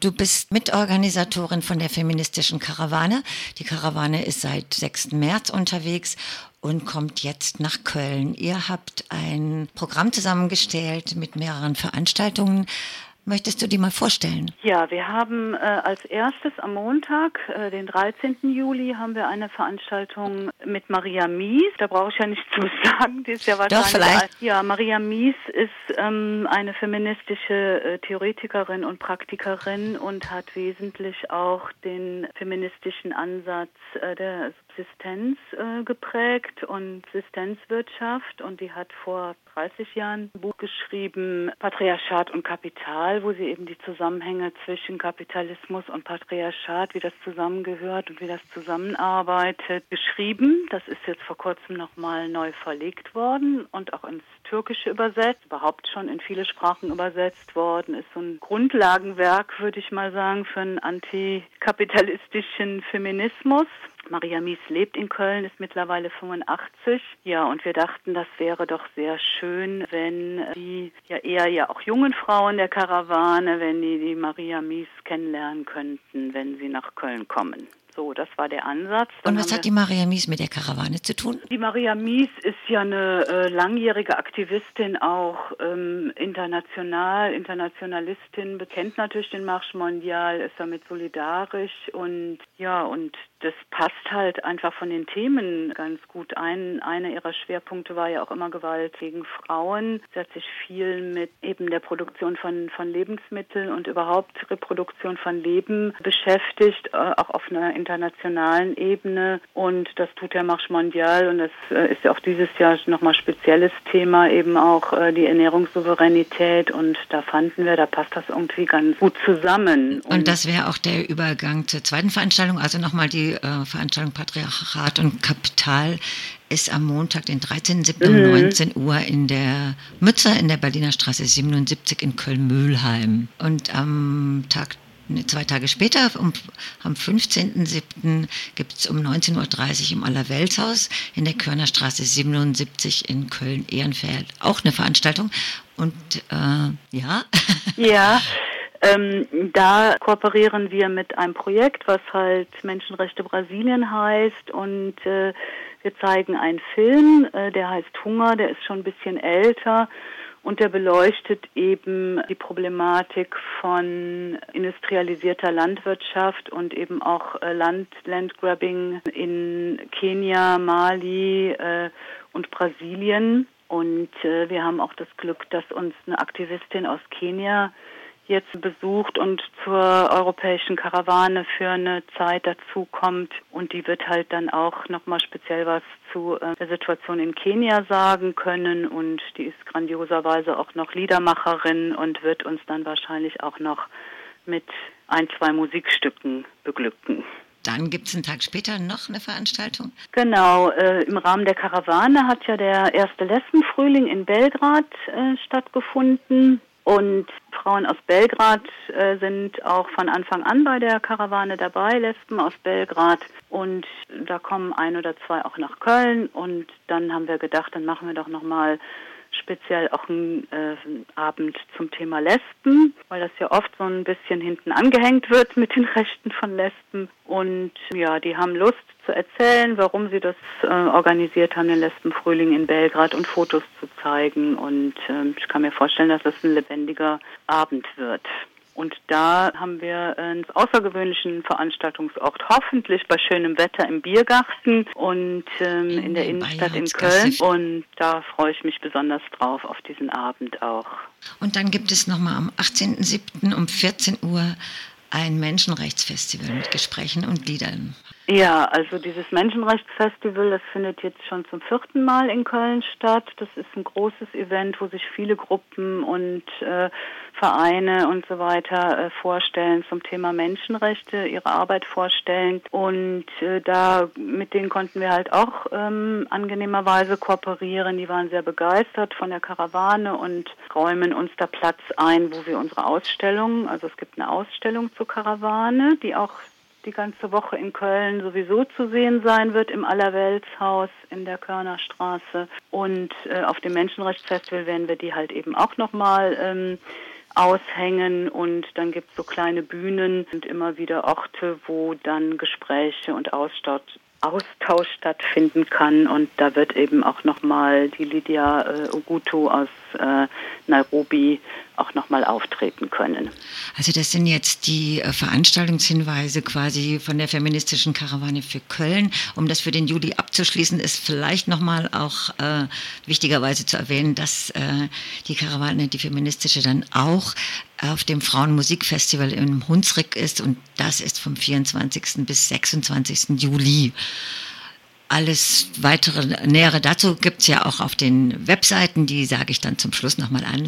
Du bist Mitorganisatorin von der feministischen Karawane. Die Karawane ist seit 6. März unterwegs und kommt jetzt nach Köln. Ihr habt ein Programm zusammengestellt mit mehreren Veranstaltungen. Möchtest du die mal vorstellen? Ja, wir haben äh, als erstes am Montag, äh, den 13. Juli, haben wir eine Veranstaltung mit Maria Mies. Da brauche ich ja nichts zu sagen. Die ist ja wahrscheinlich. Doch, vielleicht. Ja, Maria Mies ist ähm, eine feministische äh, Theoretikerin und Praktikerin und hat wesentlich auch den feministischen Ansatz äh, der Subsistenz äh, geprägt und Existenzwirtschaft und die hat vor 30 Jahren ein Buch geschrieben, Patriarchat und Kapital, wo sie eben die Zusammenhänge zwischen Kapitalismus und Patriarchat, wie das zusammengehört und wie das zusammenarbeitet, geschrieben. Das ist jetzt vor kurzem nochmal neu verlegt worden und auch ins Türkische übersetzt, überhaupt schon in viele Sprachen übersetzt worden, ist so ein Grundlagenwerk, würde ich mal sagen, für einen antikapitalistischen Feminismus. Maria Mies lebt in Köln, ist mittlerweile 85. Ja, und wir dachten, das wäre doch sehr schön, wenn die ja eher ja auch jungen Frauen der Karawane, wenn die die Maria Mies kennenlernen könnten, wenn sie nach Köln kommen. So, das war der Ansatz. Dann Und was hat die Maria Mies mit der Karawane zu tun? Die Maria Mies ist ja eine äh, langjährige Aktivistin, auch ähm, international, Internationalistin, bekennt natürlich den Marsch Mondial, ist damit solidarisch und ja, und das passt halt einfach von den Themen ganz gut ein. Einer ihrer Schwerpunkte war ja auch immer Gewalt gegen Frauen. Sie hat sich viel mit eben der Produktion von, von Lebensmitteln und überhaupt Reproduktion von Leben beschäftigt, äh, auch auf einer internationalen Ebene. Und das tut der Marche Mondial und das äh, ist ja auch dieses Jahr nochmal spezielles Thema, eben auch äh, die Ernährungssouveränität. Und da fanden wir, da passt das irgendwie ganz gut zusammen. Und, und das wäre auch der Übergang zur zweiten Veranstaltung, also nochmal die äh, Veranstaltung Patriarchat und Kapital ist am Montag, den 13.07. Mhm. um 19 Uhr in der Mützer in der Berliner Straße 77 in Köln-Mühlheim. Und am Tag zwei Tage später, um, am 15.07. gibt es um 19.30 Uhr im Allerweltshaus in der Körnerstraße 77 in Köln-Ehrenfeld auch eine Veranstaltung. Und äh, ja. Ja. Ähm, da kooperieren wir mit einem Projekt, was halt Menschenrechte Brasilien heißt und äh, wir zeigen einen Film, äh, der heißt Hunger, der ist schon ein bisschen älter und der beleuchtet eben die Problematik von industrialisierter Landwirtschaft und eben auch äh, Land, Landgrabbing in Kenia, Mali äh, und Brasilien. Und äh, wir haben auch das Glück, dass uns eine Aktivistin aus Kenia jetzt besucht und zur europäischen Karawane für eine Zeit dazukommt. Und die wird halt dann auch nochmal speziell was zu äh, der Situation in Kenia sagen können. Und die ist grandioserweise auch noch Liedermacherin und wird uns dann wahrscheinlich auch noch mit ein, zwei Musikstücken beglücken. Dann gibt es einen Tag später noch eine Veranstaltung? Genau, äh, im Rahmen der Karawane hat ja der erste Lesbenfrühling in Belgrad äh, stattgefunden. Und Frauen aus Belgrad äh, sind auch von Anfang an bei der Karawane dabei, Lesben aus Belgrad. Und da kommen ein oder zwei auch nach Köln. Und dann haben wir gedacht, dann machen wir doch nochmal speziell auch einen äh, Abend zum Thema Lesben, weil das ja oft so ein bisschen hinten angehängt wird mit den Rechten von Lesben. Und ja, die haben Lust zu erzählen, warum sie das äh, organisiert haben, den Lesbenfrühling in Belgrad und Fotos zu zeigen. Und äh, ich kann mir vorstellen, dass es ein lebendiger Abend wird. Und da haben wir einen außergewöhnlichen Veranstaltungsort, hoffentlich bei schönem Wetter im Biergarten und ähm, in, in der Innenstadt in Köln. Und da freue ich mich besonders drauf, auf diesen Abend auch. Und dann gibt es nochmal am 18.07. um 14 Uhr ein Menschenrechtsfestival mit Gesprächen und Liedern. Ja, also dieses Menschenrechtsfestival, das findet jetzt schon zum vierten Mal in Köln statt. Das ist ein großes Event, wo sich viele Gruppen und äh, Vereine und so weiter äh, vorstellen zum Thema Menschenrechte, ihre Arbeit vorstellen. Und äh, da mit denen konnten wir halt auch ähm, angenehmerweise kooperieren. Die waren sehr begeistert von der Karawane und räumen uns da Platz ein, wo wir unsere Ausstellung, also es gibt eine Ausstellung zur Karawane, die auch die ganze Woche in Köln sowieso zu sehen sein wird im Allerweltshaus in der Körnerstraße. Und äh, auf dem Menschenrechtsfestival werden wir die halt eben auch nochmal ähm, aushängen und dann gibt es so kleine Bühnen und immer wieder Orte, wo dann Gespräche und Austausch, Austausch stattfinden kann und da wird eben auch nochmal die Lydia äh, Ogutu aus äh, Nairobi auch nochmal auftreten können. Also das sind jetzt die äh, Veranstaltungshinweise quasi von der feministischen Karawane für Köln. Um das für den Juli abzuschließen, ist vielleicht nochmal auch äh, wichtigerweise zu erwähnen, dass äh, die Karawane, die feministische, dann auch auf dem Frauenmusikfestival im Hunsrück ist und das ist vom 24. bis 26. Juli. Alles weitere Nähere dazu gibt es ja auch auf den Webseiten, die sage ich dann zum Schluss nochmal an.